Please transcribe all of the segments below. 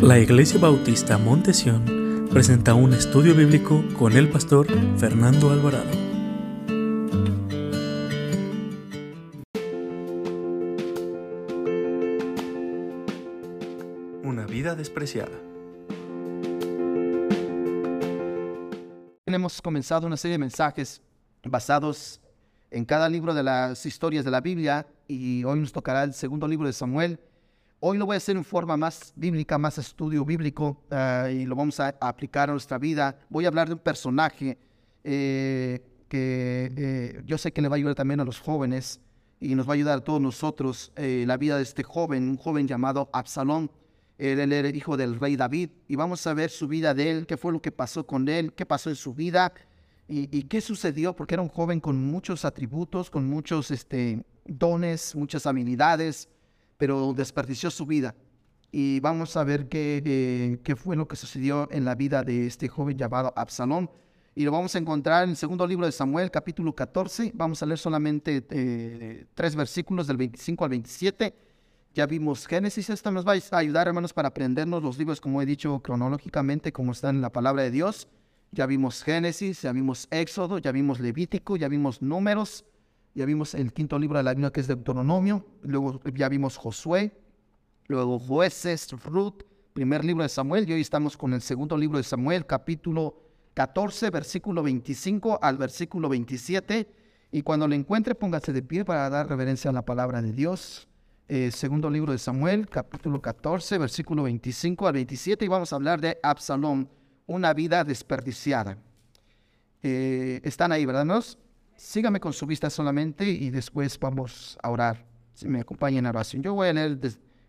La Iglesia Bautista Montesión presenta un estudio bíblico con el pastor Fernando Alvarado. Una vida despreciada. Hemos comenzado una serie de mensajes basados en cada libro de las historias de la Biblia y hoy nos tocará el segundo libro de Samuel. Hoy lo voy a hacer en forma más bíblica, más estudio bíblico ah, y lo vamos a, aplicar a nuestra vida. Voy a hablar de un personaje eh, que eh, yo sé que le va a ayudar también a los jóvenes y nos va a ayudar a todos nosotros. Eh, la vida de este joven, un joven llamado Absalón. Él, él era hijo del rey David y vamos a ver su vida de él, qué fue lo que pasó con él, qué pasó en su vida ¿Y, qué sucedió? Porque era un joven con muchos atributos, con muchos este, dones, muchas habilidades, pero desperdició su vida. Y vamos a ver qué, eh, qué fue lo que sucedió en la vida de este joven llamado Absalón. Y lo vamos a encontrar en el segundo libro de Samuel, capítulo 14. Vamos a leer solamente eh, tres versículos del 25 al 27. Ya vimos Génesis. Esto nos va a ayudar, hermanos, para aprendernos los libros, como he dicho, cronológicamente, como están en la palabra de Dios. Ya vimos Génesis, ya vimos Éxodo, ya vimos Levítico, ya vimos Números, ya vimos el quinto libro de la Biblia que es Deuteronomio, luego ya vimos Josué, luego Jueces, Ruth, primer libro de Samuel, y hoy estamos con el segundo libro de Samuel, capítulo 14, versículo 25 al versículo 27. Y cuando lo encuentre, póngase de pie para dar reverencia a la palabra de Dios. Eh, segundo libro de Samuel, capítulo 14, versículo 25 al 27, y vamos a hablar de Absalón una vida desperdiciada. Eh, están ahí, ¿verdad? ¿Nos? Sígame con su vista solamente y después vamos a orar. Si me acompañan en oración. Yo voy a leer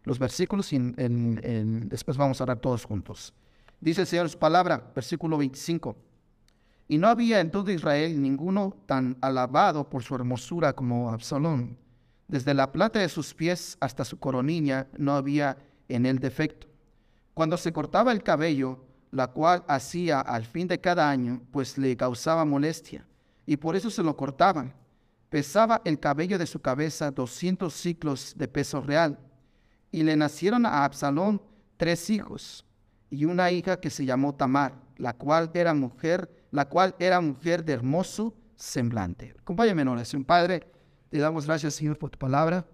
los versículos y después vamos a orar todos juntos. Dice el Señor su palabra, versículo 25. Y no había en todo Israel ninguno tan alabado por su hermosura como Absalón. Desde la plata de sus pies hasta su coronilla no había en él defecto. Cuando se cortaba el cabello, la cual hacía al fin de cada año, pues le causaba molestia, y por eso se lo cortaban. Pesaba el cabello de su cabeza doscientos ciclos de peso real, y le nacieron a Absalón tres hijos, y una hija que se llamó Tamar, la cual era mujer, la cual era mujer de hermoso semblante. Acompáñame en oración, Padre. Te damos gracias, Señor, por tu palabra,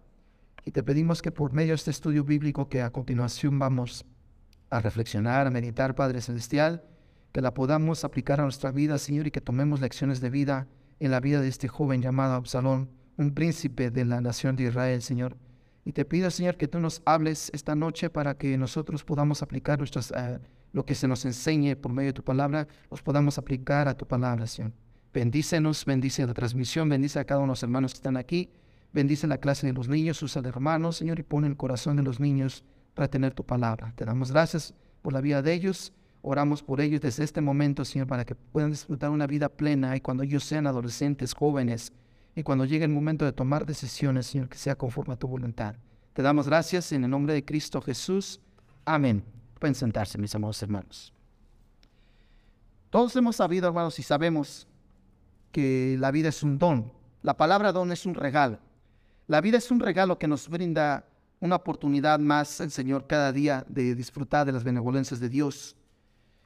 y te pedimos que por medio de este estudio bíblico que a continuación vamos a reflexionar, a meditar, Padre Celestial, que la podamos aplicar a nuestra vida, Señor, y que tomemos lecciones de vida en la vida de este joven llamado Absalón, un príncipe de la nación de Israel, Señor. Y te pido, Señor, que tú nos hables esta noche para que nosotros podamos aplicar nuestras, eh, lo que se nos enseñe por medio de tu palabra, los podamos aplicar a tu palabra, Señor. Bendícenos, bendice la transmisión, bendice a cada uno de los hermanos que están aquí, bendice la clase de los niños, de hermanos, Señor, y pone el corazón de los niños para tener tu palabra. Te damos gracias por la vida de ellos. Oramos por ellos desde este momento, Señor, para que puedan disfrutar una vida plena y cuando ellos sean adolescentes, jóvenes, y cuando llegue el momento de tomar decisiones, Señor, que sea conforme a tu voluntad. Te damos gracias en el nombre de Cristo Jesús. Amén. Pueden sentarse, mis amados hermanos. Todos hemos sabido, hermanos, y sabemos que la vida es un don. La palabra don es un regalo. La vida es un regalo que nos brinda una oportunidad más el Señor cada día de disfrutar de las benevolencias de Dios.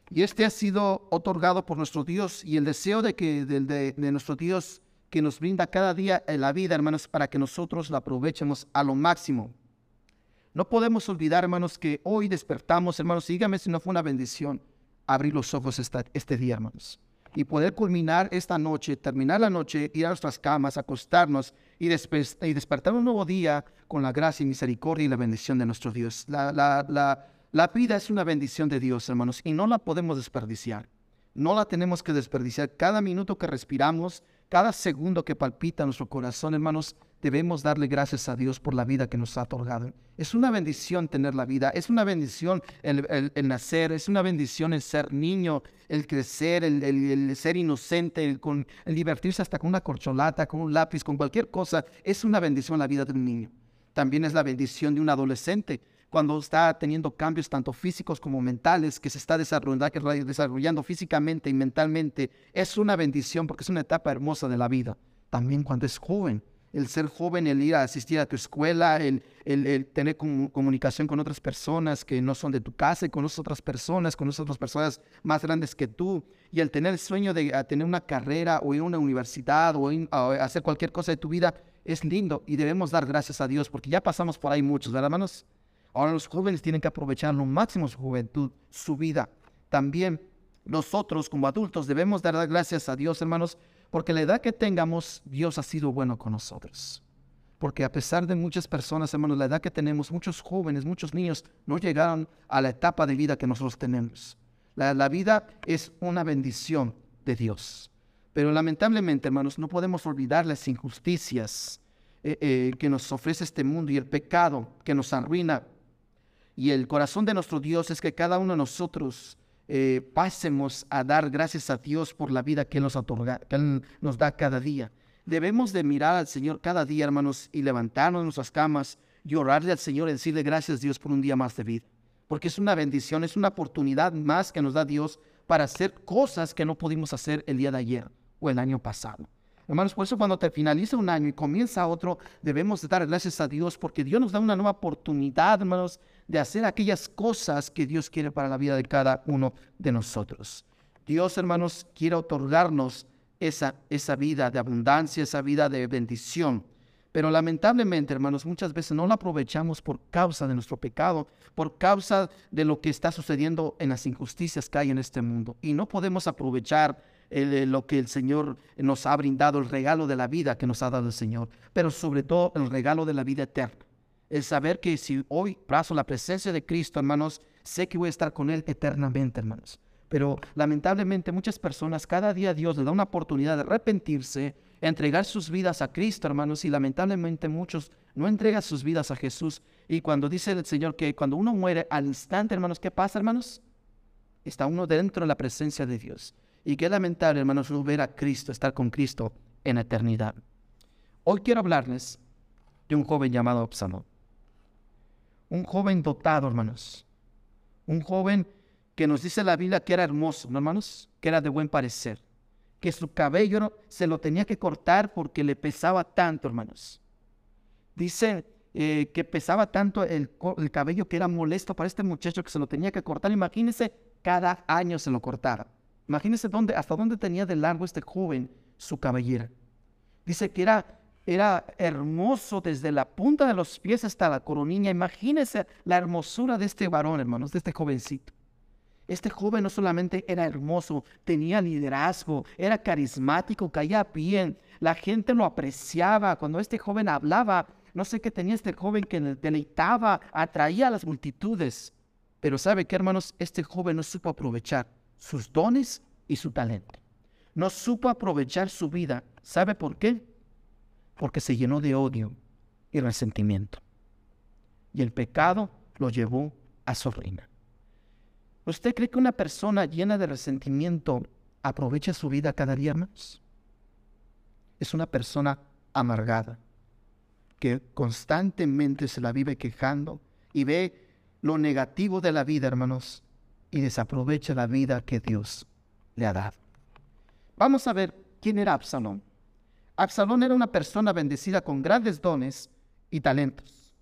Y este ha sido otorgado por nuestro Dios y el deseo de, que, de, nuestro Dios que nos brinda cada día en la vida, hermanos, para que nosotros la aprovechemos a lo máximo. No podemos olvidar, hermanos, que hoy despertamos, hermanos, dígame si no fue una bendición abrir los ojos este día, hermanos y poder culminar esta noche, terminar la noche, ir a nuestras camas, acostarnos y, despertar un nuevo día con la gracia y misericordia y la bendición de nuestro Dios. La, la, la vida es una bendición de Dios, hermanos, y no la podemos desperdiciar. No la tenemos que desperdiciar. Cada minuto que respiramos, cada segundo que palpita nuestro corazón, hermanos, debemos darle gracias a Dios por la vida que nos ha otorgado. Es una bendición tener la vida, es una bendición el, nacer, es una bendición el ser niño, el crecer, el, ser inocente, con, el divertirse hasta con una corcholata, con un lápiz, con cualquier cosa. Es una bendición la vida de un niño. También es la bendición de un adolescente cuando está teniendo cambios tanto físicos como mentales, que se está desarrollando, desarrollando físicamente y mentalmente, es una bendición porque es una etapa hermosa de la vida. También cuando es joven, el ser joven, el ir a asistir a tu escuela, el, el, tener comunicación con otras personas que no son de tu casa, y con otras personas, con otras personas más grandes que tú, y el tener el sueño de tener una carrera o ir a una universidad o, hacer cualquier cosa de tu vida, es lindo y debemos dar gracias a Dios porque ya pasamos por ahí muchos, ¿verdad, hermanos? Ahora los jóvenes tienen que aprovechar lo máximo su juventud, su vida. También nosotros como adultos debemos dar gracias a Dios, hermanos, porque la edad que tengamos, Dios ha sido bueno con nosotros. Porque a pesar de muchas personas, hermanos, la edad que tenemos, muchos jóvenes, muchos niños no llegaron a la etapa de vida que nosotros tenemos. La, vida es una bendición de Dios. Pero lamentablemente, hermanos, no podemos olvidar las injusticias eh, eh, que nos ofrece este mundo y el pecado que nos arruina. Y el corazón de nuestro Dios es que cada uno de nosotros eh, pasemos a dar gracias a Dios por la vida que nos otorga, que Él nos da cada día. Debemos de mirar al Señor cada día, hermanos, y levantarnos de nuestras camas y orarle al Señor y decirle gracias Dios por un día más de vida. Porque es una bendición, es una oportunidad más que nos da Dios para hacer cosas que no pudimos hacer el día de ayer o el año pasado. Hermanos, por eso cuando te finaliza un año y comienza otro, debemos de dar gracias a Dios porque Dios nos da una nueva oportunidad, hermanos, de hacer aquellas cosas que Dios quiere para la vida de cada uno de nosotros. Dios, hermanos, quiere otorgarnos esa, esa vida de abundancia, esa vida de bendición. Pero lamentablemente, hermanos, muchas veces no la aprovechamos por causa de nuestro pecado, por causa de lo que está sucediendo en las injusticias que hay en este mundo. Y no podemos aprovechar eh, lo que el Señor nos ha brindado, el regalo de la vida que nos ha dado el Señor, pero sobre todo el regalo de la vida eterna. El saber que si hoy paso la presencia de Cristo, hermanos, sé que voy a estar con Él eternamente, hermanos. Pero lamentablemente muchas personas, cada día Dios les da una oportunidad de arrepentirse, entregar sus vidas a Cristo, hermanos, y lamentablemente muchos no entregan sus vidas a Jesús. Y cuando dice el Señor que cuando uno muere al instante, hermanos, ¿qué pasa, hermanos? Está uno dentro de la presencia de Dios. Y qué lamentable, hermanos, no ver a Cristo, estar con Cristo en eternidad. Hoy quiero hablarles de un joven llamado Absalón. Un joven dotado, hermanos. Un joven que nos dice la Biblia que era hermoso, ¿no, hermanos? Que era de buen parecer. Que su cabello se lo tenía que cortar porque le pesaba tanto, hermanos. Dice eh, que pesaba tanto el, el, cabello que era molesto para este muchacho que se lo tenía que cortar. Imagínense, cada año se lo cortara. Imagínense dónde, hasta dónde tenía de largo este joven su cabellera. Dice que era, era hermoso desde la punta de los pies hasta la coronilla. Imagínense la hermosura de este varón, hermanos, de este jovencito. Este joven no solamente era hermoso, tenía liderazgo, era carismático, caía bien, la gente lo apreciaba. Cuando este joven hablaba, no sé qué tenía este joven que deleitaba, atraía a las multitudes. Pero sabe que, hermanos, este joven no supo aprovechar sus dones y su talento. No supo aprovechar su vida. ¿Sabe por qué? Porque se llenó de odio y resentimiento. Y el pecado lo llevó a su reina. ¿Usted cree que una persona llena de resentimiento aprovecha su vida cada día más? Es una persona amargada, que constantemente se la vive quejando y ve lo negativo de la vida, hermanos, y desaprovecha la vida que Dios le ha dado. Vamos a ver quién era Absalón. Absalón era una persona bendecida con grandes dones y talentos.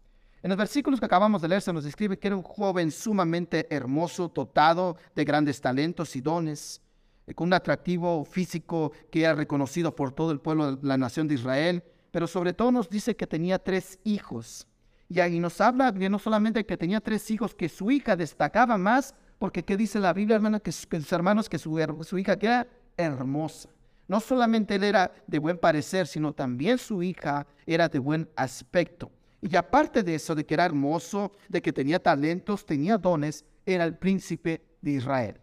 En los versículos que acabamos de leer se nos describe que era un joven sumamente hermoso, dotado de grandes talentos y dones, eh, con un atractivo físico que era reconocido por todo el pueblo de la nación de Israel, pero sobre todo nos dice que tenía tres hijos. Y ahí nos habla que no solamente que tenía tres hijos, que su hija destacaba más porque ¿qué dice la Biblia, hermano? Que, sus hermanos, que su, su hija era hermosa. No solamente él era de buen parecer, sino también su hija era de buen aspecto. Y aparte de eso, de que era hermoso, de que tenía talentos, tenía dones, era el príncipe de Israel.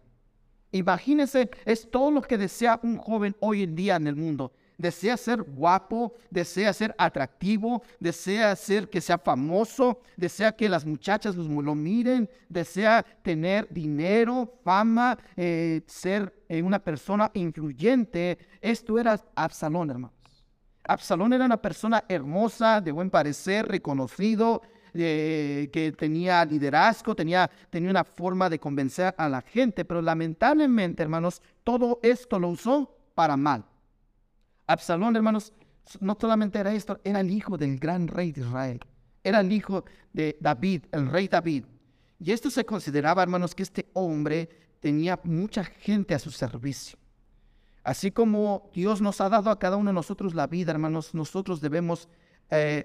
Imagínense, es todo lo que desea un joven hoy en día en el mundo desea ser guapo, desea ser atractivo, desea ser que sea famoso, desea que las muchachas lo miren, desea tener dinero, fama, eh, ser eh, una persona influyente. Esto era Absalón, hermanos. Absalón era una persona hermosa, de buen parecer, reconocido, eh, que tenía liderazgo, tenía, tenía una forma de convencer a la gente, pero lamentablemente, hermanos, todo esto lo usó para mal. Absalón, hermanos, no solamente era esto, era el hijo del gran rey de Israel. Era el hijo de David, el rey David. Y esto se consideraba, hermanos, que este hombre tenía mucha gente a su servicio. Así como Dios nos ha dado a cada uno de nosotros la vida, hermanos, nosotros debemos eh,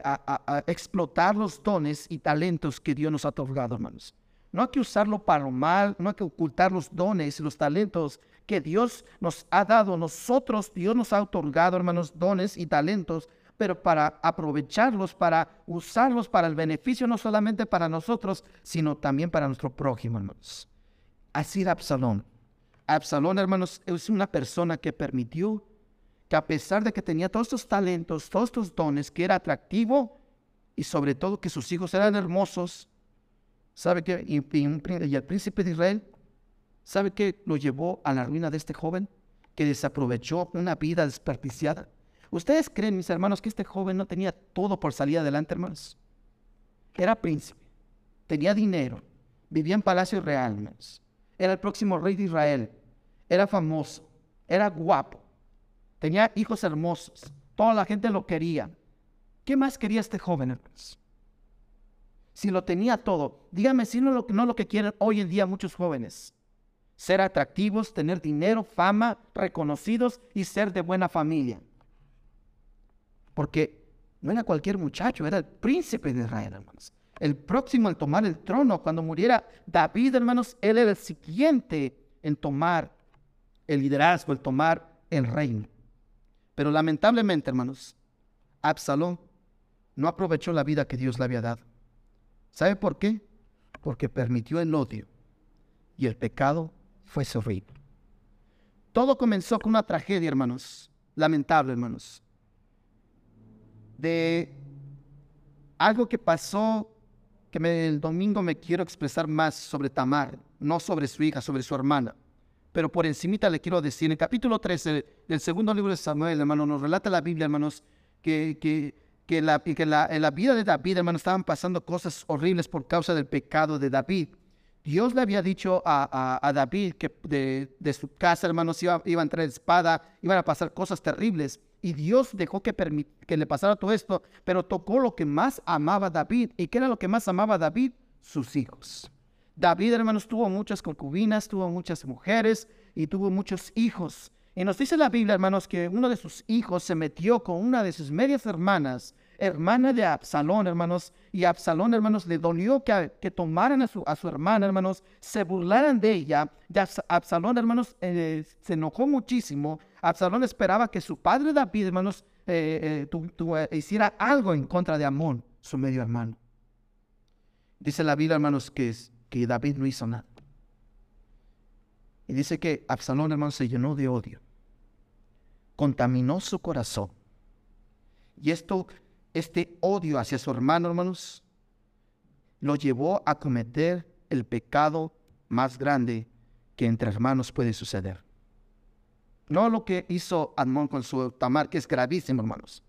explotar los dones y talentos que Dios nos ha otorgado, hermanos. No hay que usarlo para lo mal, no hay que ocultar los dones y los talentos que Dios nos ha dado. Nosotros, Dios nos ha otorgado, hermanos, dones y talentos, pero para aprovecharlos, para usarlos para el beneficio no solamente para nosotros, sino también para nuestro prójimo, hermanos. Así era Absalón. Absalón, hermanos, es una persona que permitió que a pesar de que tenía todos estos talentos, todos estos dones, que era atractivo y sobre todo que sus hijos eran hermosos, ¿sabe qué? Y, y el príncipe de Israel, ¿sabe qué lo llevó a la ruina de este joven? Que desaprovechó una vida desperdiciada. ¿Ustedes creen, mis hermanos, que este joven no tenía todo por salir adelante, hermanos? Era príncipe, tenía dinero, vivía en palacio real, hermanos era el próximo rey de Israel. Era famoso, era guapo, tenía hijos hermosos, toda la gente lo quería. ¿Qué más quería este joven, hermanos? Si lo tenía todo, dígame si no lo, no lo que quieren hoy en día muchos jóvenes. Ser atractivos, tener dinero, fama, reconocidos y ser de buena familia. Porque no era cualquier muchacho, era el príncipe de Israel, hermanos el próximo en tomar el trono. Cuando muriera David, hermanos, él era el siguiente en tomar el liderazgo, el tomar el reino. Pero lamentablemente, hermanos, Absalón no aprovechó la vida que Dios le había dado. ¿Sabe por qué? Porque permitió el odio y el pecado fue su Todo comenzó con una tragedia, hermanos, lamentable, hermanos, de algo que pasó el domingo me quiero expresar más sobre Tamar, no sobre su hija, sobre su hermana. Pero por encimita le quiero decir, en el capítulo 13 del segundo libro de Samuel, hermano, nos relata la Biblia, hermanos, que, que, que, la, que la, en la vida de David, hermanos, estaban pasando cosas horribles por causa del pecado de David. Dios le había dicho a, a, David que de, de, su casa, hermanos, iba, iba a entrar espada, iban a pasar cosas terribles. Y Dios dejó que, que le pasara todo esto, pero tocó lo que más amaba David. ¿Y qué era lo que más amaba David? Sus hijos. David, hermanos, tuvo muchas concubinas, tuvo muchas mujeres y tuvo muchos hijos. Y nos dice la Biblia, hermanos, que uno de sus hijos se metió con una de sus medias hermanas, hermana de Absalón, hermanos, y Absalón, hermanos, le dolió que, que tomaran a su, a su hermana, hermanos, se burlaran de ella. Y Absalón, hermanos, eh, se enojó muchísimo. Absalón esperaba que su padre David, hermanos, eh, eh, hiciera algo en contra de Amón, su medio hermano. Dice la Biblia, hermanos, que, que David no hizo nada. Y dice que Absalón, hermanos, se llenó de odio contaminó su corazón. Y esto, este odio hacia su hermano, hermanos, lo llevó a cometer el pecado más grande que entre hermanos puede suceder. No lo que hizo Amón con su Tamar, que es gravísimo, hermanos.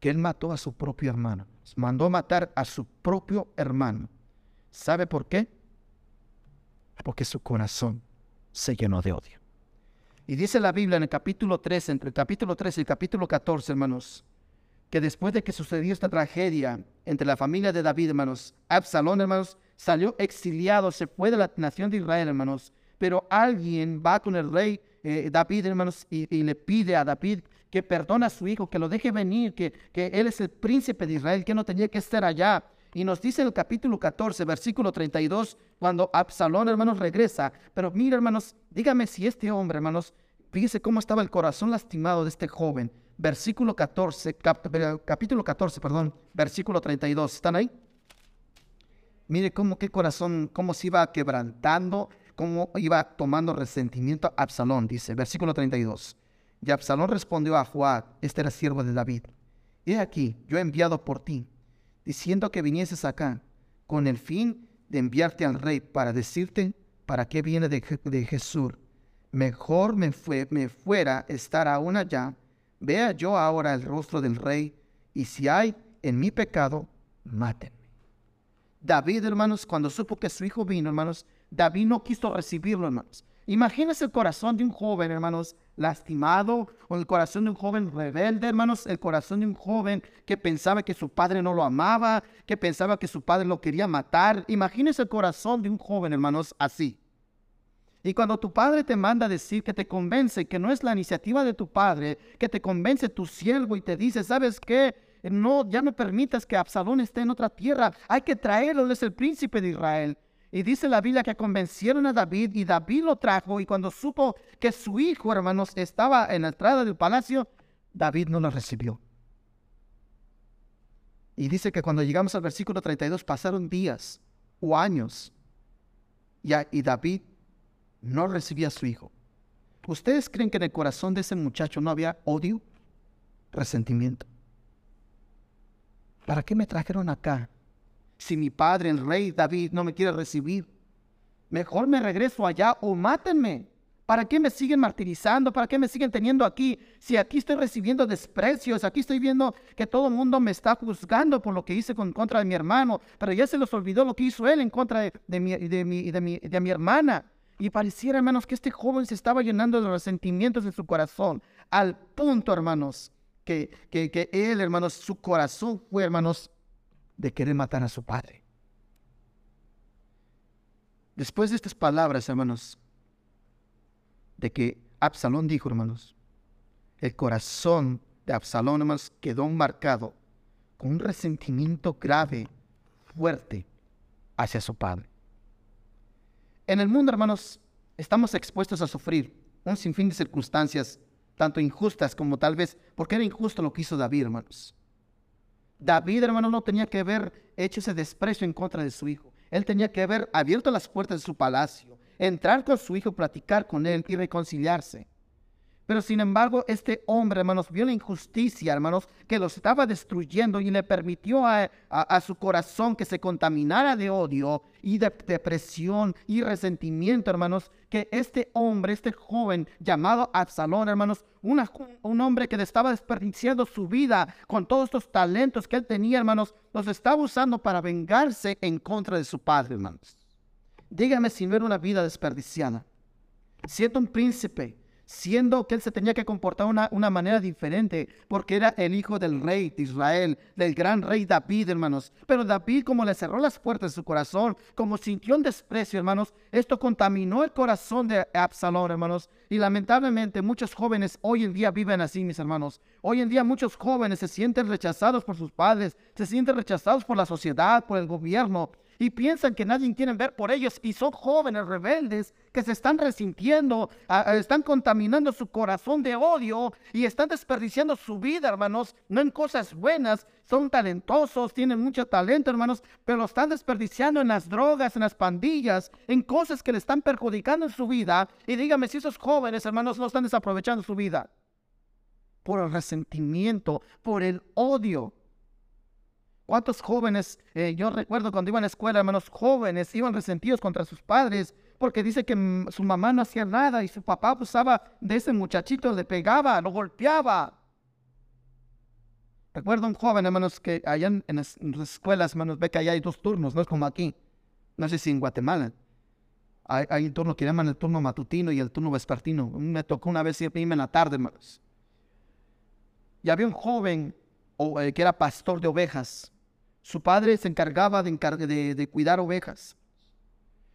Que él mató a su propio hermano. Mandó matar a su propio hermano. ¿Sabe por qué? Porque su corazón se llenó de odio. Y dice la Biblia en el capítulo 13, entre el capítulo 13 y el capítulo 14, hermanos, que después de que sucedió esta tragedia entre la familia de David, hermanos, Absalón, hermanos, salió exiliado, se fue de la nación de Israel, hermanos. Pero alguien va con el rey eh, David, hermanos, y, le pide a David que perdone a su hijo, que lo deje venir, que, que él es el príncipe de Israel, que no tenía que estar allá. Y nos dice el capítulo 14, versículo 32, cuando Absalón, hermanos, regresa. Pero mira, hermanos, dígame si este hombre, hermanos, fíjese cómo estaba el corazón lastimado de este joven. Versículo 14, capítulo 14, perdón, versículo 32. ¿Están ahí? Mire cómo qué corazón, cómo se iba quebrantando, cómo iba tomando resentimiento Absalón, dice, versículo 32. Y Absalón respondió a Joab, este era siervo de David. He aquí, yo he enviado por ti diciendo que vinieses acá con el fin de enviarte al rey para decirte para qué viene de, Jesús. Mejor me, fue, me fuera estar aún allá, vea yo ahora el rostro del rey, y si hay en mi pecado, mátenme. David, hermanos, cuando supo que su hijo vino, hermanos, David no quiso recibirlo, hermanos. Imagínese el corazón de un joven, hermanos, lastimado, o el corazón de un joven rebelde, hermanos, el corazón de un joven que pensaba que su padre no lo amaba, que pensaba que su padre lo quería matar. Imagínese el corazón de un joven, hermanos, así. Y cuando tu padre te manda a decir que te convence que no es la iniciativa de tu padre, que te convence tu siervo y te dice, ¿sabes qué? No, ya no permitas que Absalón esté en otra tierra. Hay que traerlo, es el príncipe de Israel. Y dice la Biblia que convencieron a David y David lo trajo y cuando supo que su hijo, hermanos, estaba en la entrada del palacio, David no lo recibió. Y dice que cuando llegamos al versículo 32 pasaron días o años y, y David no recibía a su hijo. ¿Ustedes creen que en el corazón de ese muchacho no había odio, resentimiento? ¿Para qué me trajeron acá? Si mi padre, el rey David, no me quiere recibir, mejor me regreso allá o mátenme. ¿Para qué me siguen martirizando? ¿Para qué me siguen teniendo aquí? Si aquí estoy recibiendo desprecios, aquí estoy viendo que todo el mundo me está juzgando por lo que hice con, contra de mi hermano, pero ya se les olvidó lo que hizo él en contra de, de, mi, de, mi, de, mi, de mi hermana. Y pareciera, hermanos, que este joven se estaba llenando de los sentimientos de su corazón, al punto, hermanos, que, que, que él, hermanos, su corazón fue, hermanos, de querer matar a su padre. Después de estas palabras, hermanos, de que Absalón dijo, hermanos, el corazón de Absalón, hermanos, quedó marcado con un resentimiento grave, fuerte, hacia su padre. En el mundo, hermanos, estamos expuestos a sufrir un sinfín de circunstancias, tanto injustas como tal vez, porque era injusto lo que hizo David, hermanos. David, hermano, no tenía que haber hecho ese desprecio en contra de su hijo. Él tenía que haber abierto las puertas de su palacio, entrar con su hijo, platicar con él y reconciliarse. Pero sin embargo, este hombre, hermanos, vio la injusticia, hermanos, que los estaba destruyendo y le permitió a, su corazón que se contaminara de odio y de depresión y resentimiento, hermanos, que este hombre, este joven llamado Absalón, hermanos, un hombre que estaba desperdiciando su vida con todos estos talentos que él tenía, hermanos, los estaba usando para vengarse en contra de su padre, hermanos. Dígame si no era una vida desperdiciada. Siendo un príncipe, siendo que él se tenía que comportar de una, una, manera diferente, porque era el hijo del rey de Israel, del gran rey David, hermanos. Pero David, como le cerró las puertas de su corazón, como sintió un desprecio, hermanos, esto contaminó el corazón de Absalón, hermanos. Y lamentablemente muchos jóvenes hoy en día viven así, mis hermanos. Hoy en día muchos jóvenes se sienten rechazados por sus padres, se sienten rechazados por la sociedad, por el gobierno y piensan que nadie quiere ver por ellos y son jóvenes rebeldes que se están resintiendo, están contaminando su corazón de odio y están desperdiciando su vida, hermanos, no en cosas buenas, son talentosos, tienen mucho talento, hermanos, pero lo están desperdiciando en las drogas, en las pandillas, en cosas que le están perjudicando en su vida. Y dígame si esos jóvenes, hermanos, no están desaprovechando su vida por el resentimiento, por el odio. ¿Cuántos jóvenes, eh, yo recuerdo cuando iba a la escuela, hermanos jóvenes, iban resentidos contra sus padres porque dice que mm, su mamá no hacía nada y su papá abusaba de ese muchachito, le pegaba, lo golpeaba. Recuerdo un joven, hermanos, que allá en, las, escuelas, hermanos, ve que allá hay dos turnos, no es como aquí. No sé si en Guatemala. Hay, un turno que llaman el turno matutino y el turno vespertino. Me tocó una vez irme en la tarde, hermanos. Y había un joven eh, que era pastor de ovejas. Su padre se encargaba de, cuidar ovejas.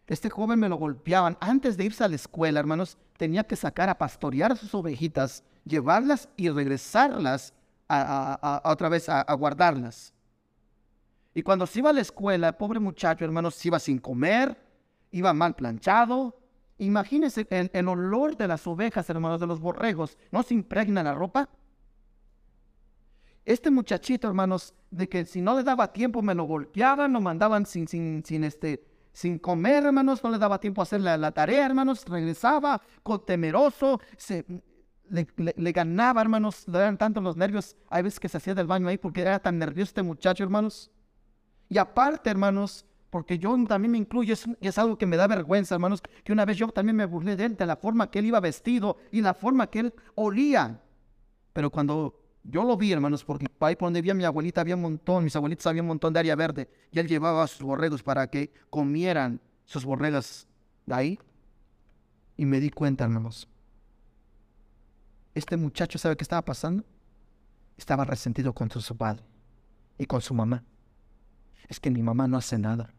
Este joven me lo golpeaban. Antes de irse a la escuela, hermanos, tenía que sacar a pastorear a sus ovejitas, llevarlas y regresarlas a, otra vez a, guardarlas. Y cuando se iba a la escuela, el pobre muchacho, hermanos, iba sin comer, iba mal planchado. Imagínense el, el olor de las ovejas, hermanos, de los borregos. ¿No se impregna la ropa? Este muchachito, hermanos, de que si no le daba tiempo me lo golpeaban, lo mandaban sin, sin, sin, este, sin comer, hermanos, no le daba tiempo a hacer la, tarea, hermanos, regresaba con temeroso, se, le, ganaba, hermanos, le eran tanto los nervios, hay veces que se hacía del baño ahí porque era tan nervioso este muchacho, hermanos. Y aparte, hermanos, porque yo también me incluyo, es, es, algo que me da vergüenza, hermanos, que una vez yo también me burlé de él, de la forma que él iba vestido y la forma que él olía. Pero cuando yo lo vi, hermanos, porque ahí por donde vi a mi abuelita había un montón, mis abuelitas había un montón de área verde, y él llevaba a sus borregos para que comieran sus borregas de ahí. Y me di cuenta, hermanos. Este muchacho, ¿sabe qué estaba pasando? Estaba resentido contra su padre y con su mamá. Es que mi mamá no hace nada.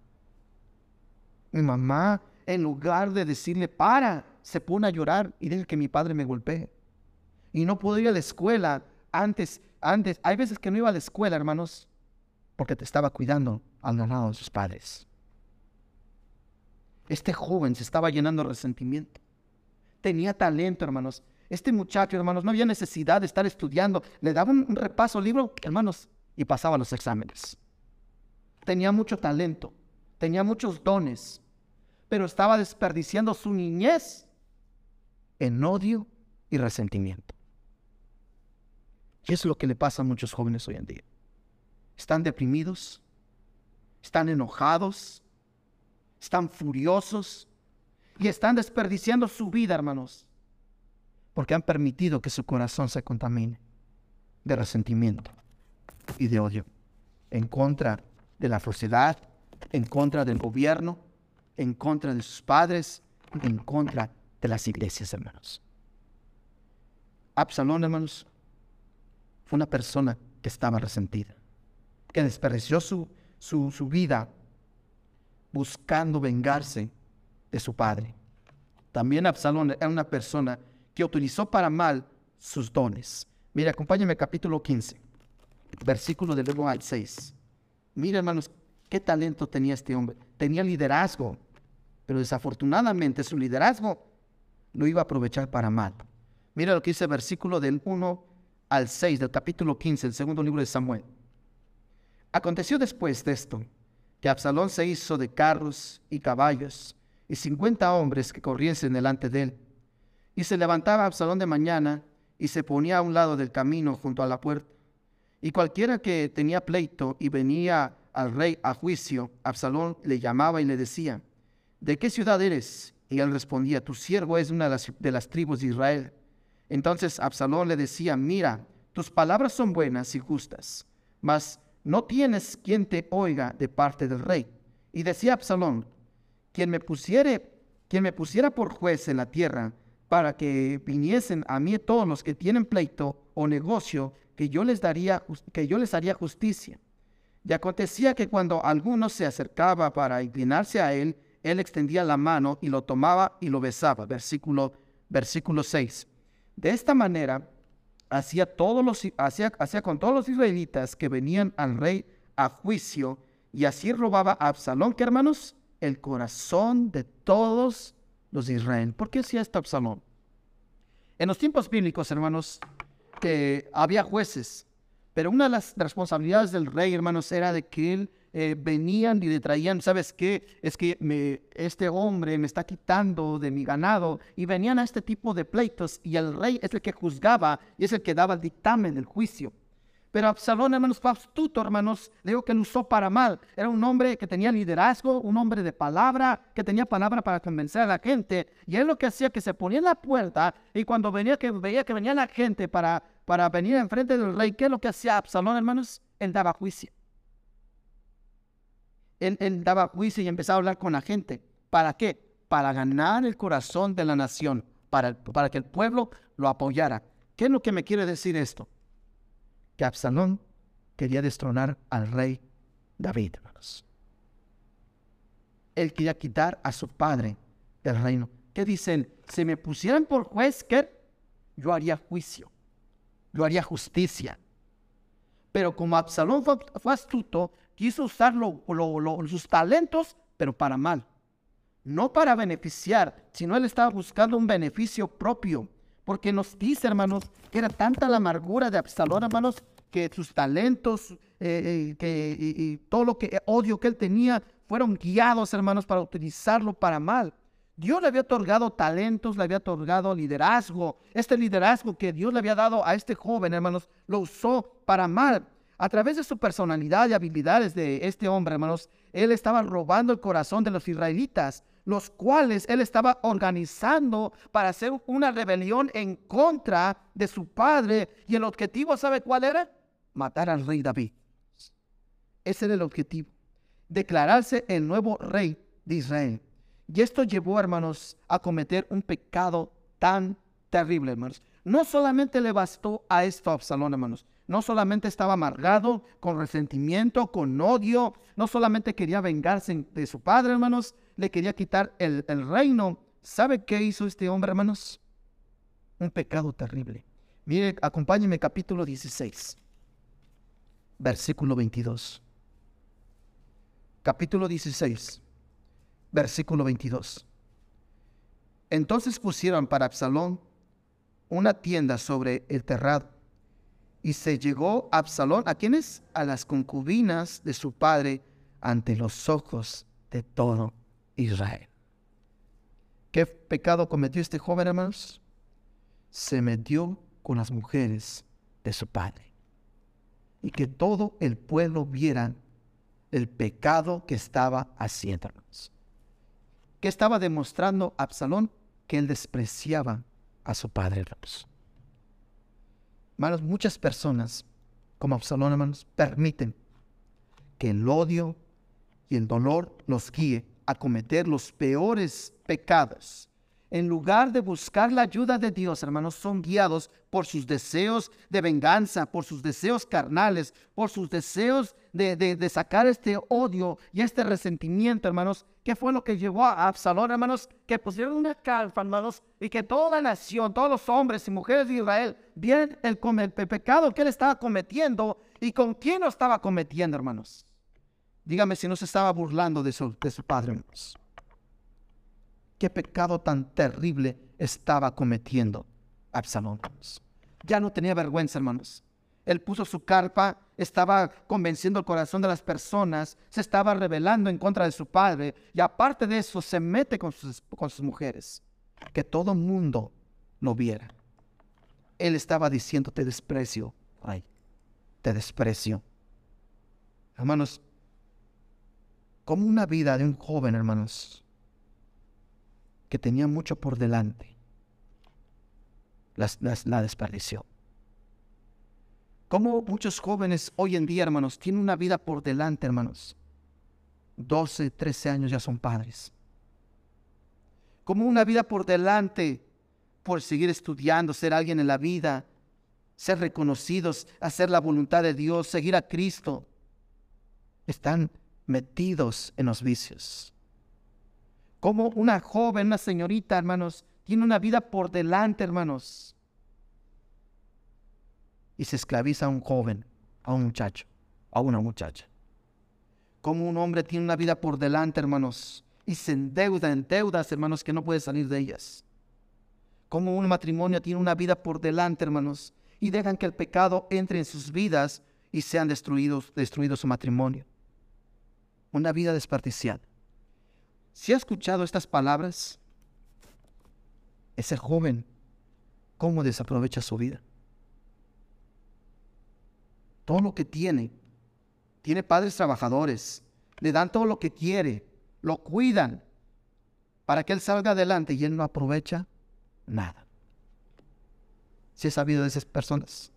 Mi mamá, en lugar de decirle, para, se pone a llorar y dice que mi padre me golpee. Y no puedo ir a la escuela. Antes, antes, hay veces que no iba a la escuela, hermanos, porque te estaba cuidando al ganado de sus padres. Este joven se estaba llenando de resentimiento. Tenía talento, hermanos. Este muchacho, hermanos, no había necesidad de estar estudiando. Le daban un repaso libro, hermanos, y pasaba los exámenes. Tenía mucho talento, tenía muchos dones, pero estaba desperdiciando su niñez en odio y resentimiento. Eso es lo que le pasa a muchos jóvenes hoy en día. Están deprimidos, están enojados, están furiosos y están desperdiciando su vida, hermanos, porque han permitido que su corazón se contamine de resentimiento y de odio en contra de la sociedad, en contra del gobierno, en contra de sus padres, en contra de las iglesias, hermanos. Absalón, hermanos, fue una persona que estaba resentida, que desperdició su, su, vida buscando vengarse de su padre. También Absalón era una persona que utilizó para mal sus dones. Mira, acompáñame capítulo 15, versículo del 1 al 6. Mira, hermanos, qué talento tenía este hombre. Tenía liderazgo, pero desafortunadamente su liderazgo lo iba a aprovechar para mal. Mira lo que dice el versículo del 1 al 6 del capítulo 15, el segundo libro de Samuel. Aconteció después de esto que Absalón se hizo de carros y caballos y cincuenta hombres que corriesen delante de él. Y se levantaba Absalón de mañana y se ponía a un lado del camino junto a la puerta. Y cualquiera que tenía pleito y venía al rey a juicio, Absalón le llamaba y le decía, ¿de qué ciudad eres? Y él respondía, tu siervo es una de las, de las tribus de Israel. Entonces Absalón le decía, mira, tus palabras son buenas y justas, mas no tienes quien te oiga de parte del rey. Y decía Absalón, quien me pusiere, quien me pusiera por juez en la tierra, para que viniesen a mí todos los que tienen pleito o negocio, que yo les daría, que yo les haría justicia. Y acontecía que cuando alguno se acercaba para inclinarse a él, él extendía la mano y lo tomaba y lo besaba. Versículo, versículo 6. De esta manera, hacía, todos los, con todos los israelitas que venían al rey a juicio y así robaba a Absalón, que hermanos, el corazón de todos los de Israel. ¿Por qué hacía esto Absalón? En los tiempos bíblicos, hermanos, que había jueces, pero una de las responsabilidades del rey, hermanos, era de que él eh, venían y le traían, ¿sabes qué? Es que este hombre me está quitando de mi ganado. Y venían a este tipo de pleitos y el rey es el que juzgaba y es el que daba el dictamen del juicio. Pero Absalón, hermanos, fue astuto, hermanos. Digo que lo usó para mal. Era un hombre que tenía liderazgo, un hombre de palabra, que tenía palabra para convencer a la gente. Y él lo que hacía que se ponía en la puerta y cuando venía que veía que venía la gente para, para venir enfrente del rey, ¿qué es lo que hacía Absalón, hermanos? Él daba juicio él, daba juicio y empezaba a hablar con la gente. ¿Para qué? Para ganar el corazón de la nación, para, que el pueblo lo apoyara. ¿Qué es lo que me quiere decir esto? Que Absalón quería destronar al rey David. Él quería quitar a su padre del reino. ¿Qué dicen? Si me pusieran por juez, ¿qué? Yo haría juicio. Yo haría justicia. Pero como Absalón fue astuto, quiso usar sus talentos, pero para mal. No para beneficiar, sino él estaba buscando un beneficio propio. Porque nos dice, hermanos, que era tanta la amargura de Absalón, hermanos, que sus talentos eh, eh, que, y, todo lo que odio que él tenía fueron guiados, hermanos, para utilizarlo para mal. Dios le había otorgado talentos, le había otorgado liderazgo. Este liderazgo que Dios le había dado a este joven, hermanos, lo usó para mal. A través de su personalidad y habilidades de este hombre, hermanos, él estaba robando el corazón de los israelitas, los cuales él estaba organizando para hacer una rebelión en contra de su padre. Y el objetivo, ¿sabe cuál era? Matar al rey David. Ese era el objetivo. Declararse el nuevo rey de Israel. Y esto llevó, hermanos, a cometer un pecado tan terrible, hermanos. No solamente le bastó a esto a Absalón, hermanos. No solamente estaba amargado, con resentimiento, con odio. No solamente quería vengarse de su padre, hermanos. Le quería quitar el, el reino. ¿Sabe qué hizo este hombre, hermanos? Un pecado terrible. Mire, acompáñeme capítulo 16, versículo 22. Capítulo 16, versículo 22. Entonces pusieron para Absalón una tienda sobre el terrado. Y se llegó Absalón, ¿a quiénes? A las concubinas de su padre ante los ojos de todo Israel. ¿Qué pecado cometió este joven, hermanos? Se metió con las mujeres de su padre. Y que todo el pueblo viera el pecado que estaba haciendo, hermanos. ¿Qué estaba demostrando Absalón? Que él despreciaba a su padre, hermanos. Hermanos, muchas personas, como Absalón, hermanos, permiten que el odio y el dolor los guíe a cometer los peores pecados en lugar de buscar la ayuda de Dios, hermanos, son guiados por sus deseos de venganza, por sus deseos carnales, por sus deseos de, sacar este odio y este resentimiento, hermanos. ¿Qué fue lo que llevó a Absalón, hermanos? Que pusieron una calfa, hermanos, y que toda la nación, todos los hombres y mujeres de Israel, vieron el, el pecado que él estaba cometiendo y con quién lo estaba cometiendo, hermanos. Dígame si no se estaba burlando de su, de su padre, hermanos qué pecado tan terrible estaba cometiendo Absalón. Ya no tenía vergüenza, hermanos. Él puso su carpa, estaba convenciendo el corazón de las personas, se estaba rebelando en contra de su padre y aparte de eso se mete con sus, mujeres. Que todo mundo lo viera. Él estaba diciendo, te desprecio, ay, te desprecio. Hermanos, como una vida de un joven, hermanos, que tenía mucho por delante, la desperdició. Como muchos jóvenes hoy en día, hermanos, tienen una vida por delante, hermanos. 12, 13 años ya son padres. Como una vida por delante por seguir estudiando, ser alguien en la vida, ser reconocidos, hacer la voluntad de Dios, seguir a Cristo. Están metidos en los vicios como una joven, una señorita, hermanos, tiene una vida por delante, hermanos. Y se esclaviza a un joven, a un muchacho, a una muchacha. Como un hombre tiene una vida por delante, hermanos, y se endeuda en deudas, hermanos, que no puede salir de ellas. Como un matrimonio tiene una vida por delante, hermanos, y dejan que el pecado entre en sus vidas y sean destruidos, destruido su matrimonio. Una vida desperdiciada. Si ha escuchado estas palabras, ese joven, ¿cómo desaprovecha su vida? Todo lo que tiene, tiene padres trabajadores, le dan todo lo que quiere, lo cuidan para que él salga adelante y él no aprovecha nada. Si he sabido de esas personas.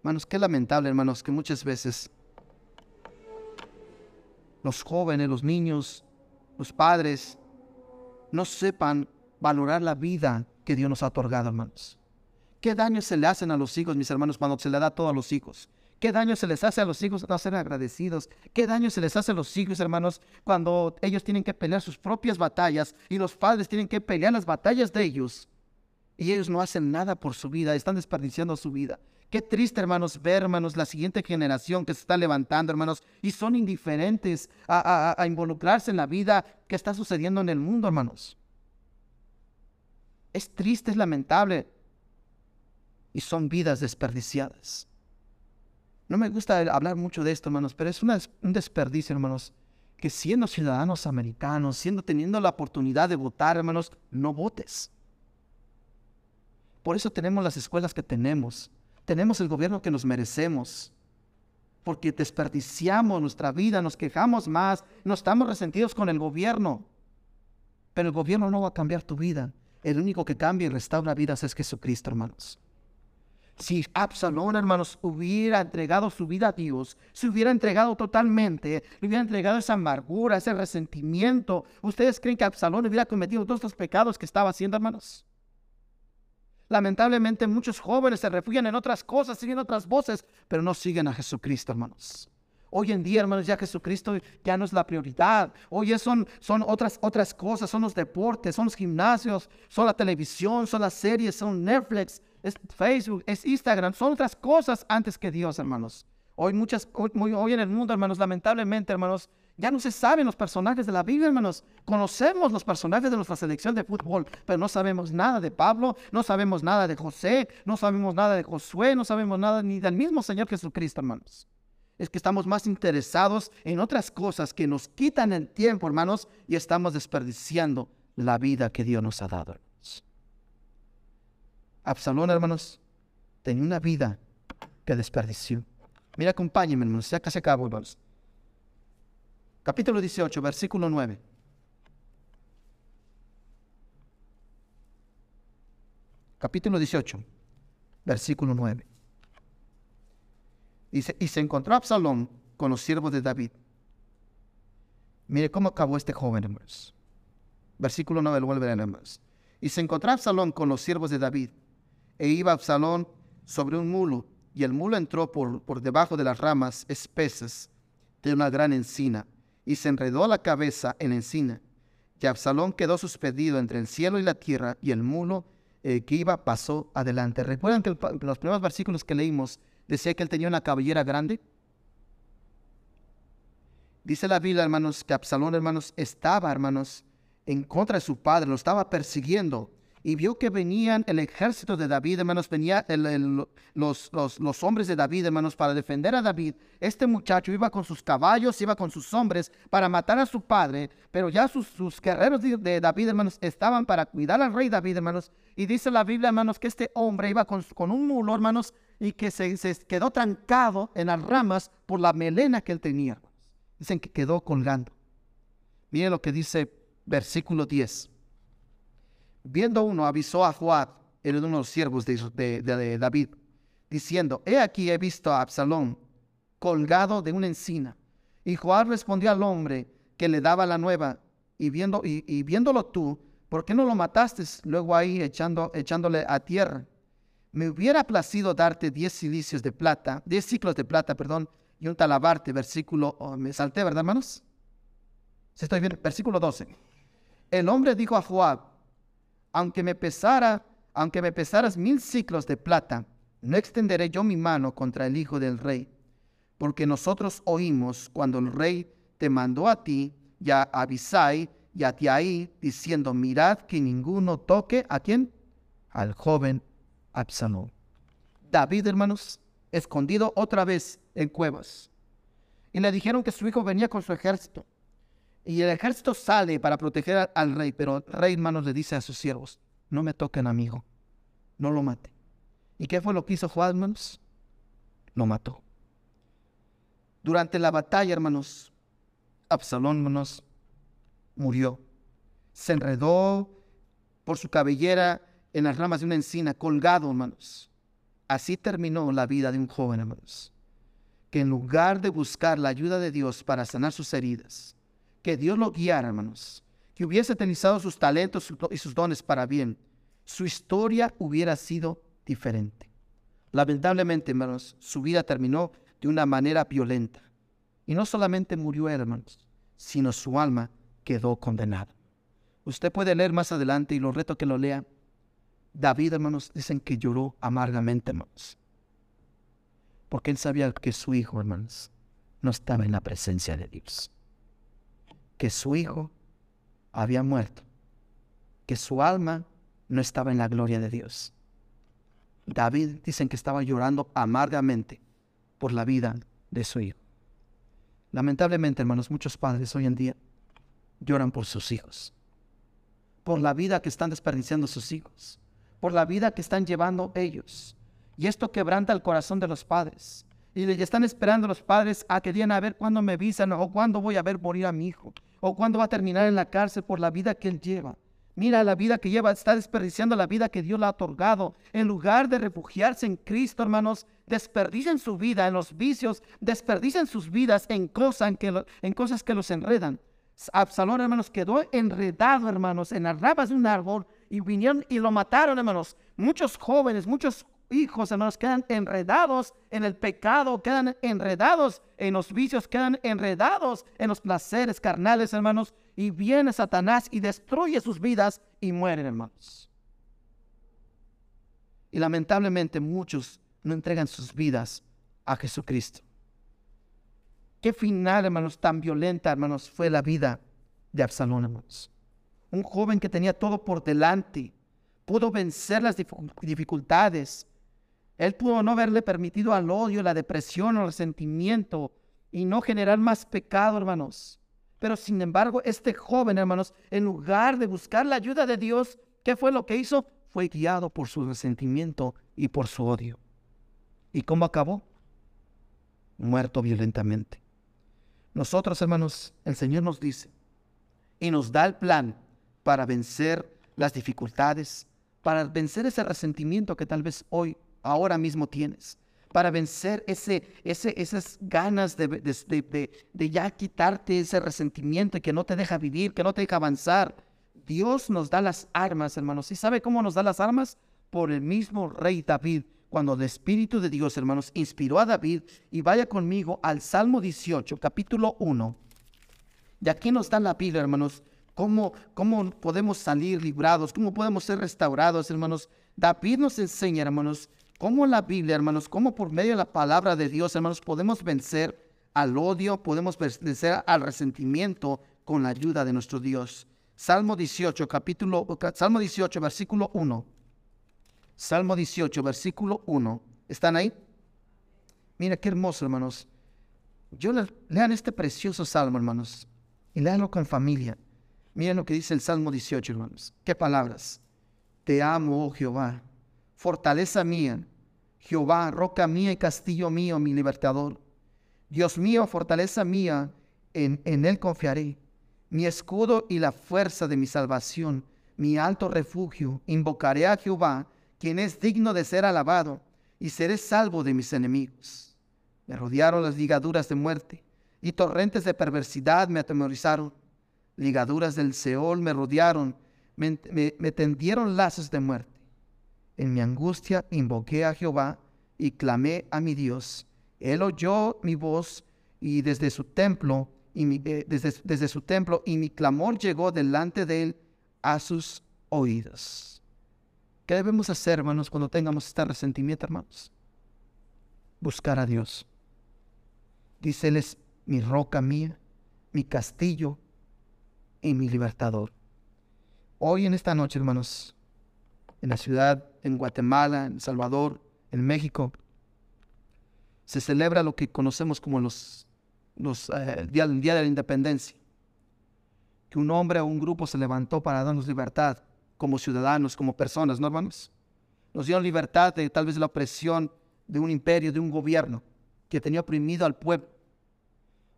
Hermanos, qué lamentable, hermanos, que muchas veces los jóvenes, los niños, los padres no sepan valorar la vida que Dios nos ha otorgado, hermanos. ¿Qué daño se le hacen a los hijos, mis hermanos, cuando se le da todo a los hijos? ¿Qué daño se les hace a los hijos no ser agradecidos? ¿Qué daño se les hace a los hijos, hermanos, cuando ellos tienen que pelear sus propias batallas y los padres tienen que pelear las batallas de ellos? Y ellos no hacen nada por su vida, están desperdiciando su vida. Qué triste, hermanos, ver, hermanos, la siguiente generación que se está levantando, hermanos, y son indiferentes a, involucrarse en la vida que está sucediendo en el mundo, hermanos. Es triste, es lamentable. Y son vidas desperdiciadas. No me gusta hablar mucho de esto, hermanos, pero es un desperdicio, hermanos, que siendo ciudadanos americanos, siendo teniendo la oportunidad de votar, hermanos, no votes. Por eso tenemos las escuelas que tenemos tenemos el gobierno que nos merecemos. Porque desperdiciamos nuestra vida, nos quejamos más, no estamos resentidos con el gobierno. Pero el gobierno no va a cambiar tu vida. El único que cambia y restaura vidas es Jesucristo, hermanos. Si Absalón, hermanos, hubiera entregado su vida a Dios, se hubiera entregado totalmente, le hubiera entregado esa amargura, ese resentimiento, ¿ustedes creen que Absalón hubiera cometido todos los pecados que estaba haciendo, hermanos? Lamentablemente muchos jóvenes se refugian en otras cosas, siguen otras voces, pero no siguen a Jesucristo, hermanos. Hoy en día, hermanos, ya Jesucristo ya no es la prioridad. Hoy son, son otras, otras cosas, son los deportes, son los gimnasios, son la televisión, son las series, son Netflix, es Facebook, es Instagram, son otras cosas antes que Dios, hermanos. Hoy muchas, hoy en el mundo, hermanos, lamentablemente, hermanos, ya no se saben los personajes de la Biblia, hermanos. Conocemos los personajes de nuestra selección de fútbol, pero no sabemos nada de Pablo, no sabemos nada de José, no sabemos nada de Josué, no sabemos nada ni del mismo Señor Jesucristo, hermanos. Es que estamos más interesados en otras cosas que nos quitan el tiempo, hermanos, y estamos desperdiciando la vida que Dios nos ha dado. Hermanos. Absalón, hermanos, tenía una vida que desperdició. Mira, acompáñenme, hermanos, ya casi acabo, hermanos capítulo 18, versículo 9. Capítulo 18, versículo 9. Dice, y se encontró Absalón con los siervos de David. Mire cómo acabó este joven, hermanos. Versículo 9, lo vuelve a hermanos. Y se encontró Absalón con los siervos de David. E iba Absalón sobre un mulo, y el mulo entró por, por debajo de las ramas espesas de una gran encina y se enredó la cabeza en encina. Y Absalón quedó suspendido entre el cielo y la tierra, y el mulo eh, que iba pasó adelante. ¿Recuerdan que los primeros versículos que leímos decía que él tenía una cabellera grande? Dice la Biblia, hermanos, que Absalón, hermanos, estaba, hermanos, en contra de su padre, lo estaba persiguiendo y vio que venían el ejército de David, hermanos, venían los, los, hombres de David, hermanos, para defender a David. Este muchacho iba con sus caballos, iba con sus hombres para matar a su padre, pero ya sus, guerreros de, David, hermanos, estaban para cuidar al rey David, hermanos. Y dice la Biblia, hermanos, que este hombre iba con, con un mulo, hermanos, y que se, se, quedó trancado en las ramas por la melena que él tenía. Dicen que quedó colgando. Miren lo que dice versículo 10. Viendo uno, avisó a Joab, el uno de los siervos de, David, diciendo, he aquí he visto a Absalón colgado de una encina. Y Joab respondió al hombre que le daba la nueva, y, viendo, y, viéndolo tú, ¿por qué no lo mataste luego ahí echándole a tierra? Me hubiera placido darte diez cilicios de plata, diez ciclos de plata, perdón, y un talabarte, versículo, oh, me salté, ¿verdad, hermanos? Si estoy bien, versículo 12. El hombre dijo a Joab, aunque me pesara, aunque me pesaras mil ciclos de plata, no extenderé yo mi mano contra el hijo del rey, porque nosotros oímos cuando el rey te mandó a ti y a Abisai y a Tiaí, diciendo, mirad que ninguno toque a quién? Al joven Absalón. David, hermanos, escondido otra vez en cuevas. Y le dijeron que su hijo venía con su ejército. Y el ejército sale para proteger al rey, pero el rey, hermanos, le dice a sus siervos, no me toquen, amigo, no lo mate. ¿Y qué fue lo que hizo Juan, hermanos? Lo mató. Durante la batalla, hermanos, Absalón, hermanos, murió. Se enredó por su cabellera en las ramas de una encina, colgado, hermanos. Así terminó la vida de un joven, hermanos, que en lugar de buscar la ayuda de Dios para sanar sus heridas, que Dios lo guiara, hermanos, que hubiese utilizado sus talentos y sus dones para bien, su historia hubiera sido diferente. Lamentablemente, hermanos, su vida terminó de una manera violenta. Y no solamente murió, hermanos, sino su alma quedó condenada. Usted puede leer más adelante y lo reto que lo lea. David, hermanos, dicen que lloró amargamente, hermanos. Porque él sabía que su hijo, hermanos, no estaba en la presencia de Dios que su hijo había muerto, que su alma no estaba en la gloria de Dios. David dicen que estaba llorando amargamente por la vida de su hijo. Lamentablemente, hermanos, muchos padres hoy en día lloran por sus hijos, por la vida que están desperdiciando sus hijos, por la vida que están llevando ellos. Y esto quebranta el corazón de los padres. Y le están esperando los padres a que digan a ver cuándo me avisan o cuándo voy a ver morir a mi hijo o cuándo va a terminar en la cárcel por la vida que él lleva. Mira la vida que lleva, está desperdiciando la vida que Dios le ha otorgado. En lugar de refugiarse en Cristo, hermanos, desperdician su vida en los vicios, desperdician sus vidas en, cosas, que en cosas que los enredan. Absalón, hermanos, quedó enredado, hermanos, en las ramas de un árbol y vinieron y lo mataron, hermanos. Muchos jóvenes, muchos hijos, hermanos, quedan enredados en el pecado, quedan enredados en los vicios, quedan enredados en los placeres carnales, hermanos. Y viene Satanás y destruye sus vidas y mueren, hermanos. Y lamentablemente muchos no entregan sus vidas a Jesucristo. Qué final, hermanos, tan violenta, hermanos, fue la vida de Absalón, hermanos. Un joven que tenía todo por delante, pudo vencer las dificultades. Él pudo no haberle permitido al odio, la depresión o el resentimiento y no generar más pecado, hermanos. Pero sin embargo, este joven, hermanos, en lugar de buscar la ayuda de Dios, ¿qué fue lo que hizo? Fue guiado por su resentimiento y por su odio. ¿Y cómo acabó? Muerto violentamente. Nosotros, hermanos, el Señor nos dice y nos da el plan para vencer las dificultades, para vencer ese resentimiento que tal vez hoy, ahora mismo tienes, para vencer ese, ese, esas ganas de, de, de, ya quitarte ese resentimiento que no te deja vivir, que no te deja avanzar. Dios nos da las armas, hermanos. ¿Y sabe cómo nos da las armas? Por el mismo rey David cuando el Espíritu de Dios, hermanos, inspiró a David, y vaya conmigo al Salmo 18, capítulo 1. Y aquí nos da la Biblia, hermanos, cómo, cómo podemos salir librados, cómo podemos ser restaurados, hermanos. David nos enseña, hermanos, cómo la Biblia, hermanos, cómo por medio de la palabra de Dios, hermanos, podemos vencer al odio, podemos vencer al resentimiento con la ayuda de nuestro Dios. Salmo 18, capítulo, Salmo 18, versículo 1. Salmo 18, versículo 1. ¿Están ahí? Mira qué hermoso, hermanos. Yo lean este precioso salmo, hermanos, y leanlo con familia. Miren lo que dice el Salmo 18, hermanos. Qué palabras. Te amo, oh Jehová, fortaleza mía, Jehová, roca mía y castillo mío, mi libertador. Dios mío, fortaleza mía, en, en él confiaré. Mi escudo y la fuerza de mi salvación, mi alto refugio. Invocaré a Jehová quien es digno de ser alabado, y seré salvo de mis enemigos. Me rodearon las ligaduras de muerte, y torrentes de perversidad me atemorizaron. Ligaduras del Seol me rodearon, me, tendieron lazos de muerte. En mi angustia invoqué a Jehová y clamé a mi Dios. Él oyó mi voz y desde su templo y eh, desde, desde su templo y mi clamor llegó delante de él a sus oídos. ¿Qué debemos hacer, hermanos, cuando tengamos este resentimiento, hermanos? Buscar a Dios. Dice Él es mi roca mía, mi castillo y mi libertador. Hoy en esta noche, hermanos, en la ciudad, en Guatemala, en Salvador, en México, se celebra lo que conocemos como los, los eh, el día de la independencia. Que un hombre o un grupo se levantó para darnos libertad como ciudadanos, como personas, ¿no, hermanos? Nos dieron libertad de tal vez la opresión de un imperio, de un gobierno que tenía oprimido al pueblo.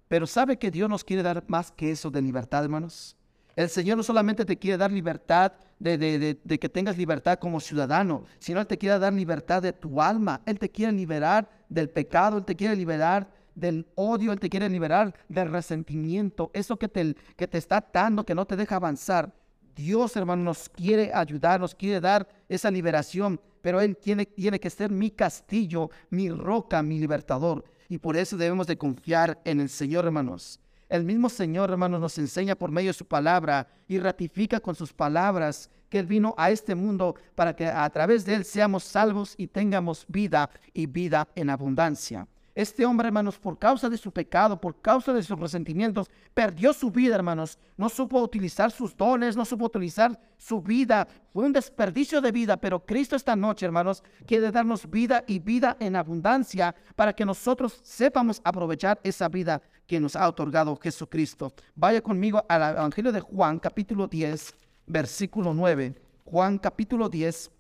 Pero ¿sabe que Dios nos quiere dar más que eso de libertad, hermanos? El Señor no solamente te quiere dar libertad de, que tengas libertad como ciudadano, sino Él te quiere dar libertad de tu alma. Él te quiere liberar del pecado, Él te quiere liberar del odio, Él te quiere liberar del resentimiento, eso que te, que te está atando, que no te deja avanzar. Dios, hermano, nos quiere ayudar, nos quiere dar esa liberación, pero Él tiene, tiene que ser mi castillo, mi roca, mi libertador. Y por eso debemos de confiar en el Señor, hermanos. El mismo Señor, hermanos, nos enseña por medio de su palabra y ratifica con sus palabras que Él vino a este mundo para que a través de Él seamos salvos y tengamos vida y vida en abundancia. Este hombre, hermanos, por causa de su pecado, por causa de sus resentimientos, perdió su vida, hermanos. No supo utilizar sus dones, no supo utilizar su vida. Fue un desperdicio de vida, pero Cristo esta noche, hermanos, quiere darnos vida y vida en abundancia para que nosotros sepamos aprovechar esa vida que nos ha otorgado Jesucristo. Vaya conmigo al Evangelio de Juan, capítulo 10, versículo 9. Juan, capítulo 10,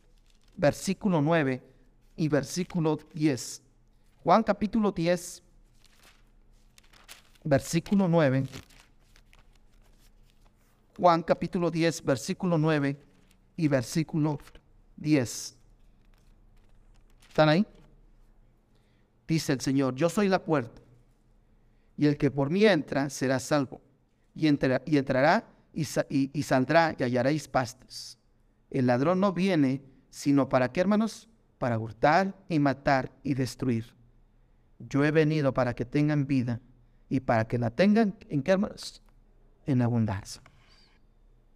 versículo 9 y versículo 10. Juan capítulo 10, versículo 9. Juan capítulo 10, versículo 9 y versículo 10. ¿Están ahí? Dice el Señor, yo soy la puerta, y el que por mí entra será salvo, y, y entrará y, saldrá y hallaréis pastos. El ladrón no viene sino para qué, hermanos? Para hurtar y matar y destruir. Yo he venido para que tengan vida y para que la tengan, ¿en qué, hermanos? En abundancia.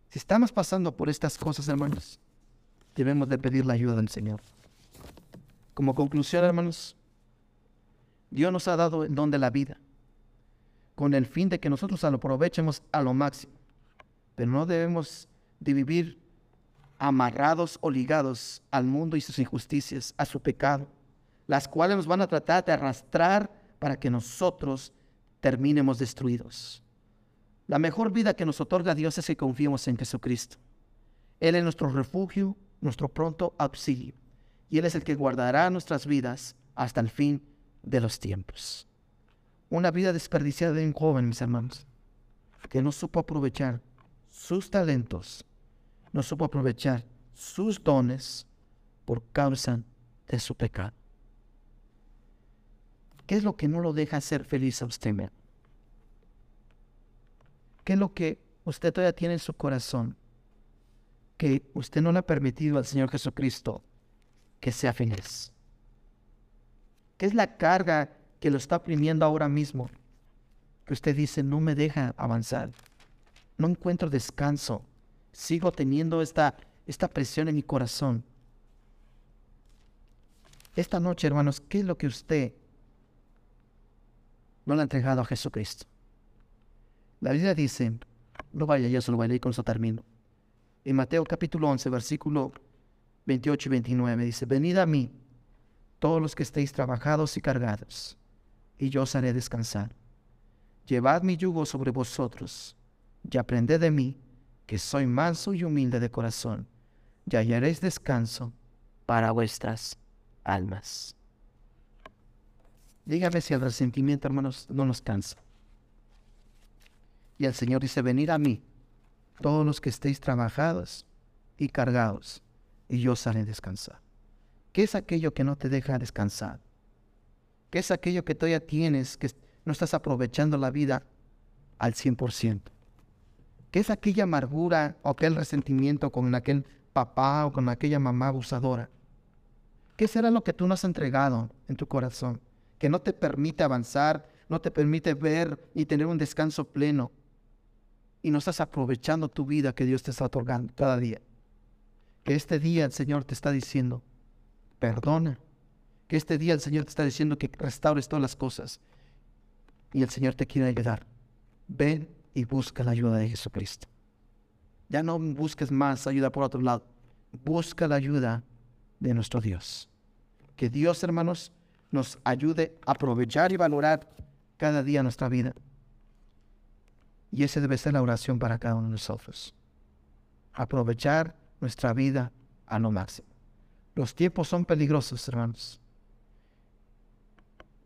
Si estamos pasando por estas cosas, hermanos, debemos de pedir la ayuda del Señor. Como conclusión, hermanos, Dios nos ha dado el don de la vida con el fin de que nosotros lo aprovechemos a lo máximo. Pero no debemos de vivir amarrados o ligados al mundo y sus injusticias, a su pecado, las cuales nos van a tratar de arrastrar para que nosotros terminemos destruidos. La mejor vida que nos otorga Dios es que confiemos en Jesucristo. Él es nuestro refugio, nuestro pronto auxilio, y Él es el que guardará nuestras vidas hasta el fin de los tiempos. Una vida desperdiciada de un joven, mis hermanos, que no supo aprovechar sus talentos, no supo aprovechar sus dones por causa de su pecado. ¿Qué es lo que no lo deja ser feliz a usted? ¿Qué es lo que usted todavía tiene en su corazón que usted no le ha permitido al Señor Jesucristo que sea feliz? ¿Qué es la carga que lo está oprimiendo ahora mismo? Que usted dice, no me deja avanzar, no encuentro descanso, sigo teniendo esta, esta presión en mi corazón. Esta noche, hermanos, ¿qué es lo que usted no le ha entregado a Jesucristo? La Biblia dice, no vaya, yo solo voy a leer con eso termino. En Mateo capítulo 11, versículo 28 y 29 dice, venid a mí todos los que estéis trabajados y cargados, y yo os haré descansar. Llevad mi yugo sobre vosotros, y aprended de mí, que soy manso y humilde de corazón, y hallaréis descanso para vuestras almas. Dígame si el resentimiento, hermanos, no nos cansa. Y el Señor dice, venid a mí, todos los que estéis trabajados y cargados, y yo os haré descansar. ¿Qué es aquello que no te deja descansar? ¿Qué es aquello que todavía tienes que no estás aprovechando la vida al 100%? ¿Qué es aquella amargura o aquel resentimiento con aquel papá o con aquella mamá abusadora? ¿Qué será lo que tú no has entregado en tu corazón? Que no te permite avanzar, no te permite ver y tener un descanso pleno. Y no estás aprovechando tu vida que Dios te está otorgando cada día. Que este día el Señor te está diciendo, perdona. Que este día el Señor te está diciendo que restaures todas las cosas. Y el Señor te quiere ayudar. Ven y busca la ayuda de Jesucristo. Ya no busques más ayuda por otro lado. Busca la ayuda de nuestro Dios. Que Dios, hermanos, nos ayude a aprovechar y valorar cada día nuestra vida. Y esa debe ser la oración para cada uno de nosotros. Aprovechar nuestra vida a lo máximo. Los tiempos son peligrosos, hermanos.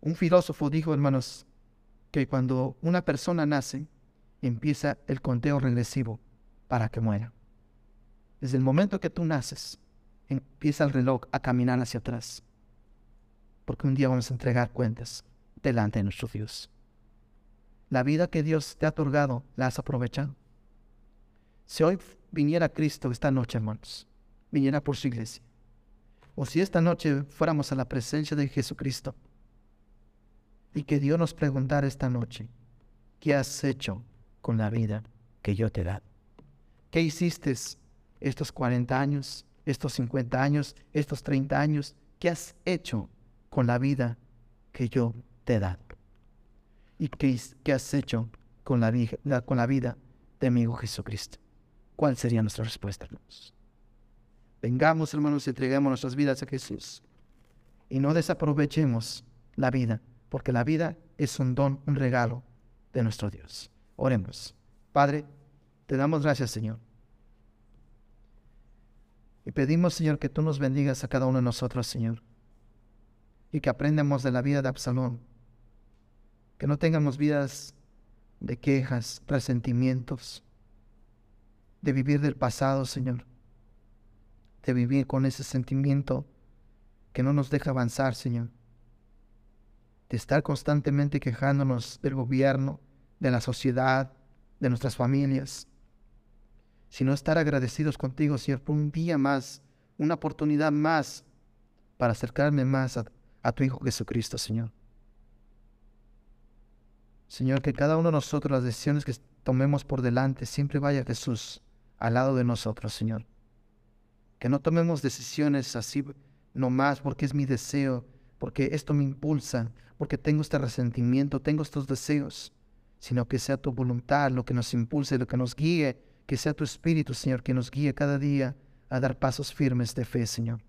Un filósofo dijo, hermanos, que cuando una persona nace, empieza el conteo regresivo para que muera. Desde el momento que tú naces, empieza el reloj a caminar hacia atrás. Porque un día vamos a entregar cuentas delante de nuestro Dios. La vida que Dios te ha otorgado, la has aprovechado. Si hoy viniera Cristo esta noche, hermanos, viniera por su iglesia, o si esta noche fuéramos a la presencia de Jesucristo y que Dios nos preguntara esta noche, ¿qué has hecho con la vida que yo te he dado? ¿Qué hiciste estos 40 años, estos 50 años, estos 30 años? ¿Qué has hecho con la vida que yo te he dado? ¿Y qué, qué has hecho con la, con la vida de mi Hijo Jesucristo? ¿Cuál sería nuestra respuesta, hermanos? Vengamos, hermanos, y entreguemos nuestras vidas a Jesús. Y no desaprovechemos la vida, porque la vida es un don, un regalo de nuestro Dios. Oremos. Padre, te damos gracias, Señor. Y pedimos, Señor, que tú nos bendigas a cada uno de nosotros, Señor. Y que aprendamos de la vida de Absalón. Que no tengamos vidas de quejas, resentimientos, de vivir del pasado, Señor. De vivir con ese sentimiento que no nos deja avanzar, Señor. De estar constantemente quejándonos del gobierno, de la sociedad, de nuestras familias. Sino estar agradecidos contigo, Señor, por un día más, una oportunidad más para acercarme más a, a tu Hijo Jesucristo, Señor. Señor, que cada uno de nosotros las decisiones que tomemos por delante siempre vaya Jesús al lado de nosotros, Señor. Que no tomemos decisiones así nomás porque es mi deseo, porque esto me impulsa, porque tengo este resentimiento, tengo estos deseos, sino que sea tu voluntad lo que nos impulse, lo que nos guíe, que sea tu Espíritu, Señor, que nos guíe cada día a dar pasos firmes de fe, Señor.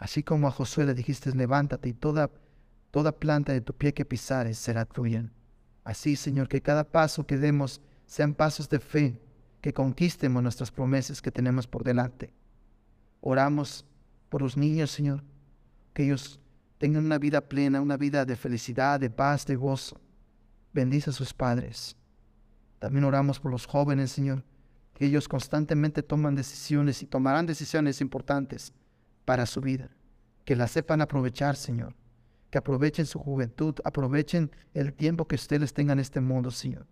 Así como a Josué le dijiste, levántate y toda, toda planta de tu pie que pisares será tuya. Así, Señor, que cada paso que demos sean pasos de fe, que conquistemos nuestras promesas que tenemos por delante. Oramos por los niños, Señor, que ellos tengan una vida plena, una vida de felicidad, de paz, de gozo. Bendice a sus padres. También oramos por los jóvenes, Señor, que ellos constantemente toman decisiones y tomarán decisiones importantes para su vida. Que la sepan aprovechar, Señor. Que aprovechen su juventud, aprovechen el tiempo que ustedes tengan en este mundo, Señor.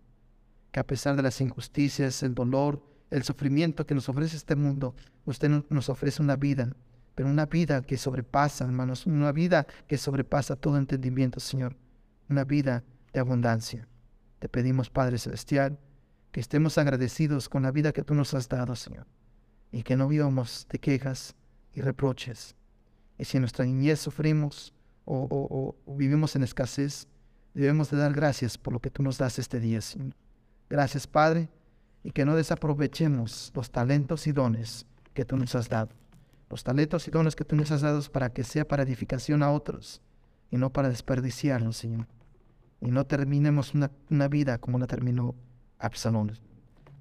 Que a pesar de las injusticias, el dolor, el sufrimiento que nos ofrece este mundo, usted nos ofrece una vida, pero una vida que sobrepasa, hermanos, una vida que sobrepasa todo entendimiento, Señor. Una vida de abundancia. Te pedimos, Padre Celestial, que estemos agradecidos con la vida que tú nos has dado, Señor, y que no vivamos de quejas, y reproches. Y si en nuestra niñez sufrimos o, vivimos en escasez, debemos de dar gracias por lo que tú nos das este día, Señor. Gracias, Padre, y que no desaprovechemos los talentos y dones que tú nos has dado. Los talentos y dones que tú nos has dado para que sea para edificación a otros y no para desperdiciarlos, Señor. Y no terminemos una, una vida como la terminó Absalón.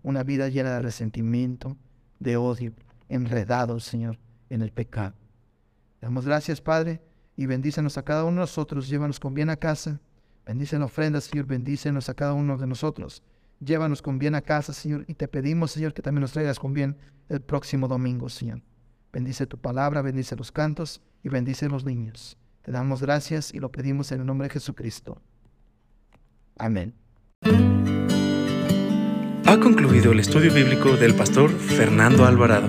Una vida llena de resentimiento, de odio, enredado, Señor en el pecado. Damos gracias, Padre, y bendícenos a cada uno de nosotros. Llévanos con bien a casa. Bendice la ofrenda, Señor. Bendícenos a cada uno de nosotros. Llévanos con bien a casa, Señor. Y te pedimos, Señor, que también nos traigas con bien el próximo domingo, Señor. Bendice tu palabra, bendice los cantos y bendice los niños. Te damos gracias y lo pedimos en el nombre de Jesucristo. Amén. Ha concluido el estudio bíblico del pastor Fernando Alvarado.